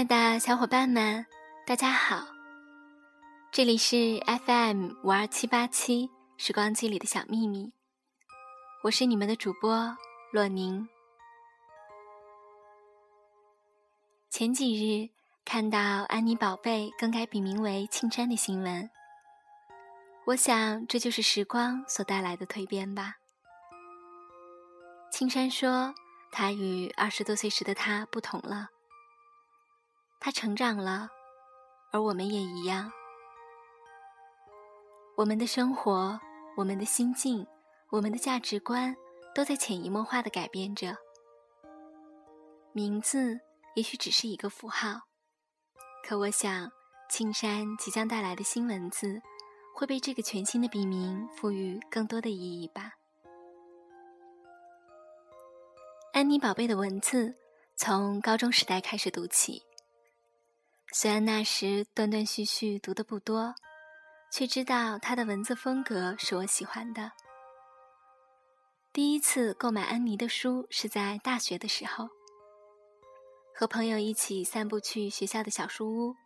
亲爱的小伙伴们，大家好！这里是 FM 五二七八七时光机里的小秘密，我是你们的主播洛宁。前几日看到安妮宝贝更改笔名为庆山的新闻，我想这就是时光所带来的蜕变吧。青山说，他与二十多岁时的他不同了。他成长了，而我们也一样。我们的生活、我们的心境、我们的价值观，都在潜移默化的改变着。名字也许只是一个符号，可我想，青山即将带来的新文字，会被这个全新的笔名赋予更多的意义吧。安妮宝贝的文字，从高中时代开始读起。虽然那时断断续续读的不多，却知道他的文字风格是我喜欢的。第一次购买安妮的书是在大学的时候，和朋友一起散步去学校的小书屋，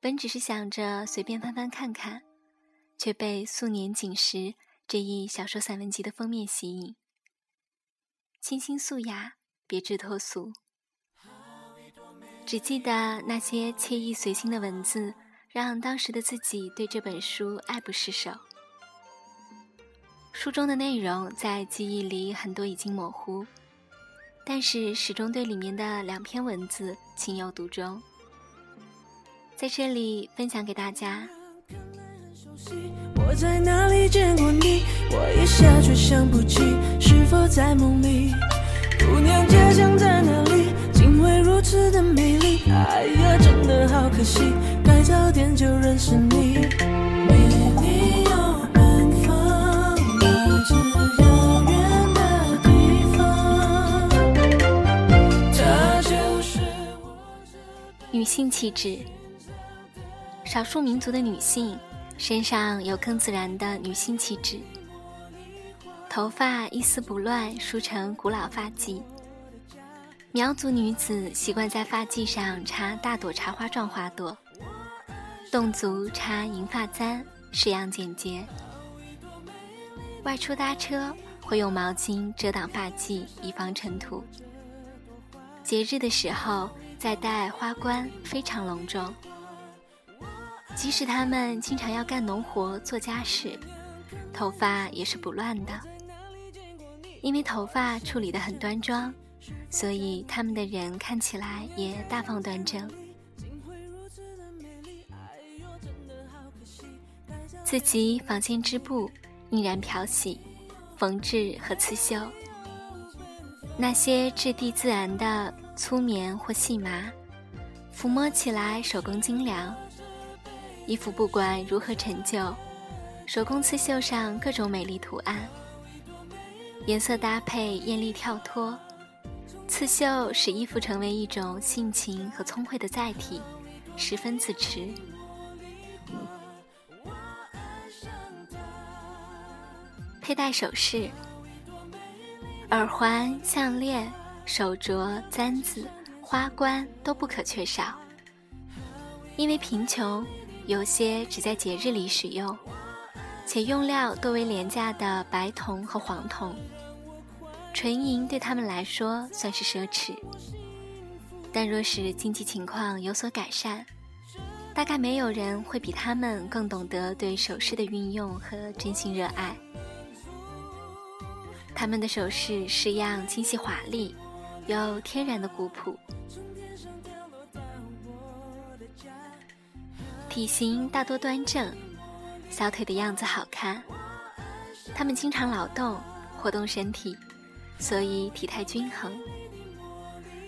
本只是想着随便翻翻看看，却被《素年锦时》这一小说散文集的封面吸引，清新素雅，别致脱俗。只记得那些惬意随心的文字，让当时的自己对这本书爱不释手。书中的内容在记忆里很多已经模糊，但是始终对里面的两篇文字情有独钟，在这里分享给大家。我在哪里见过你？我一下却想不起，是否在梦里？姑娘家乡在哪里？如此的美丽，哎呀，真的好可惜，该早点就认识你。女性气质，少数民族的女性身上有更自然的女性气质，头发一丝不乱，梳成古老发髻。苗族女子习惯在发髻上插大朵茶花状花朵，侗族插银发簪，式样简洁。外出搭车会用毛巾遮挡发髻，以防尘土。节日的时候再戴花冠，非常隆重。即使他们经常要干农活、做家事，头发也是不乱的，因为头发处理得很端庄。所以他们的人看起来也大方端正，自己纺线织布，印染漂洗、缝制和刺绣。那些质地自然的粗棉或细麻，抚摸起来手工精良。衣服不管如何陈旧，手工刺绣上各种美丽图案，颜色搭配艳丽跳脱。刺绣使衣服成为一种性情和聪慧的载体，十分自持。佩戴首饰，耳环、项链、手镯、簪子、花冠都不可缺少。因为贫穷，有些只在节日里使用，且用料多为廉价的白铜和黄铜。纯银对他们来说算是奢侈，但若是经济情况有所改善，大概没有人会比他们更懂得对首饰的运用和真心热爱。他们的首饰式样精细华丽，有天然的古朴，体型大多端正，小腿的样子好看。他们经常劳动，活动身体。所以体态均衡，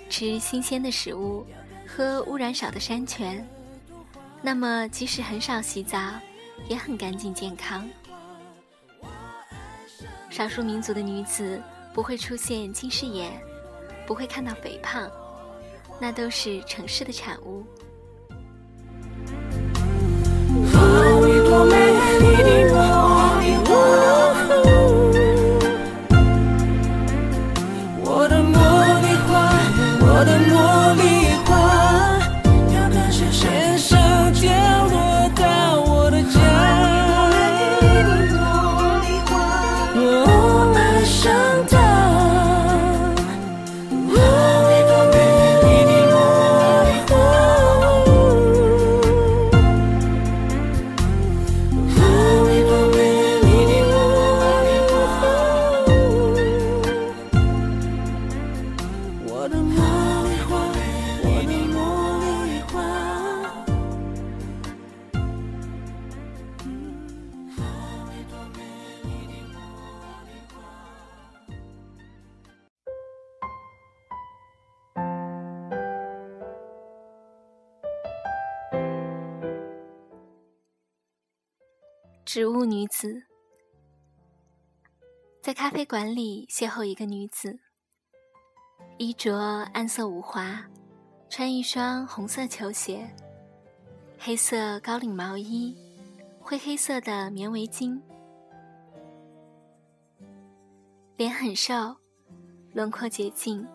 吃新鲜的食物，喝污染少的山泉，那么即使很少洗澡，也很干净健康。少数民族的女子不会出现近视眼，不会看到肥胖，那都是城市的产物。植物女子在咖啡馆里邂逅一个女子，衣着暗色无华，穿一双红色球鞋，黑色高领毛衣，灰黑色的棉围巾，脸很瘦，轮廓洁净，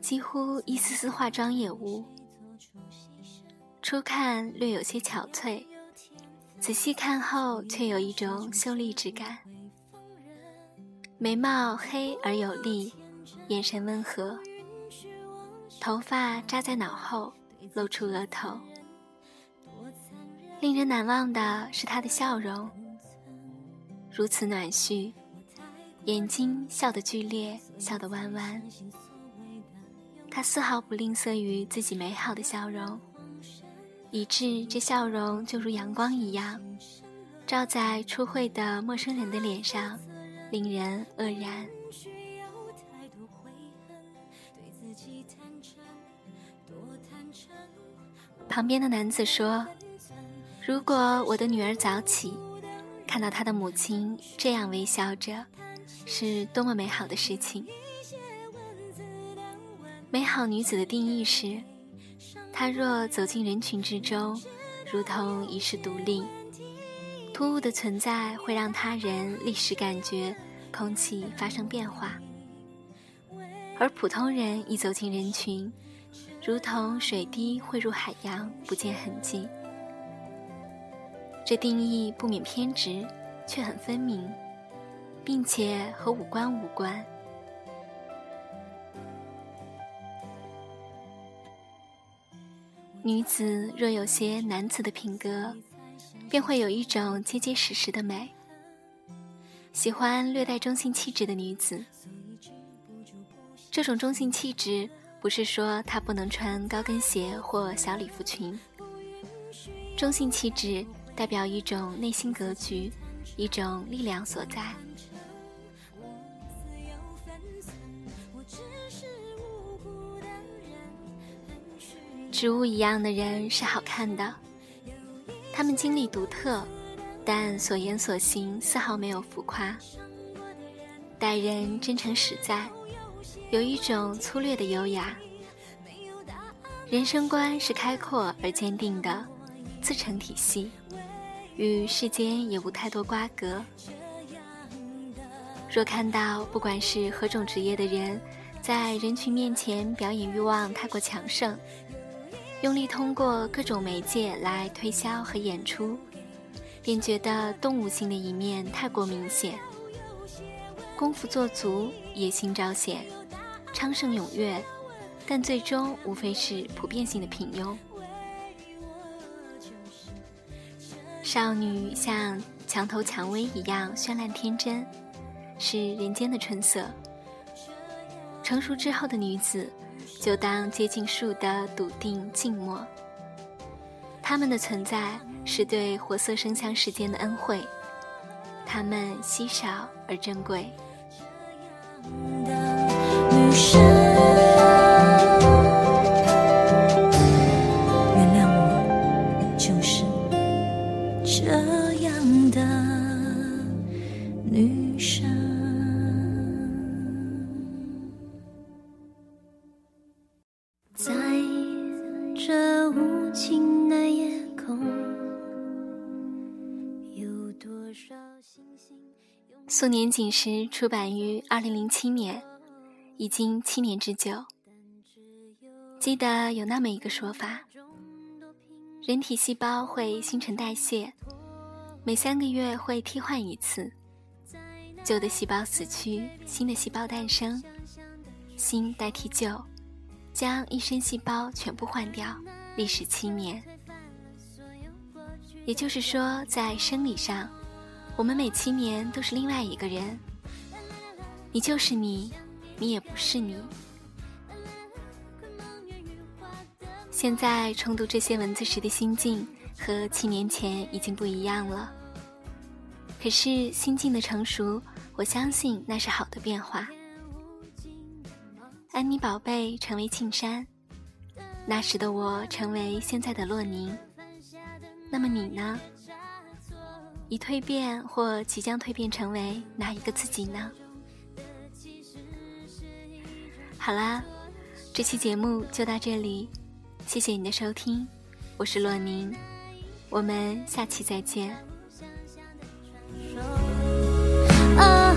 几乎一丝丝化妆也无。初看略有些憔悴。仔细看后，却有一种秀丽之感。眉毛黑而有力，眼神温和。头发扎在脑后，露出额头。令人难忘的是她的笑容，如此暖煦，眼睛笑得剧烈，笑得弯弯。她丝毫不吝啬于自己美好的笑容。以致这笑容就如阳光一样，照在初会的陌生人的脸上，令人愕然。旁边的男子说：“如果我的女儿早起，看到她的母亲这样微笑着，是多么美好的事情。”美好女子的定义是。他若走进人群之中，如同遗世独立，突兀的存在会让他人立时感觉空气发生变化；而普通人一走进人群，如同水滴汇入海洋，不见痕迹。这定义不免偏执，却很分明，并且和五官无关。女子若有些男子的品格，便会有一种结结实实的美。喜欢略带中性气质的女子，这种中性气质不是说她不能穿高跟鞋或小礼服裙。中性气质代表一种内心格局，一种力量所在。植物一样的人是好看的，他们经历独特，但所言所行丝毫没有浮夸，待人真诚实在，有一种粗略的优雅。人生观是开阔而坚定的，自成体系，与世间也无太多瓜葛。若看到不管是何种职业的人，在人群面前表演欲望太过强盛。用力通过各种媒介来推销和演出，便觉得动物性的一面太过明显。功夫做足，野心昭显，昌盛踊跃，但最终无非是普遍性的平庸。少女像墙头蔷薇一样绚烂天真，是人间的春色。成熟之后的女子。就当接近树的笃定静默，他们的存在是对活色生香世间的恩惠，他们稀少而珍贵。女生，原谅我，就是这样。的女生素年锦时出版于二零零七年，已经七年之久。记得有那么一个说法：人体细胞会新陈代谢，每三个月会替换一次，旧的细胞死去，新的细胞诞生，新代替旧，将一身细胞全部换掉，历时七年。也就是说，在生理上。我们每七年都是另外一个人，你就是你，你也不是你。现在重读这些文字时的心境和七年前已经不一样了。可是心境的成熟，我相信那是好的变化。安妮宝贝成为庆山，那时的我成为现在的洛宁。那么你呢？已蜕变或即将蜕变成为哪一个自己呢？好啦，这期节目就到这里，谢谢你的收听，我是洛宁，我们下期再见。啊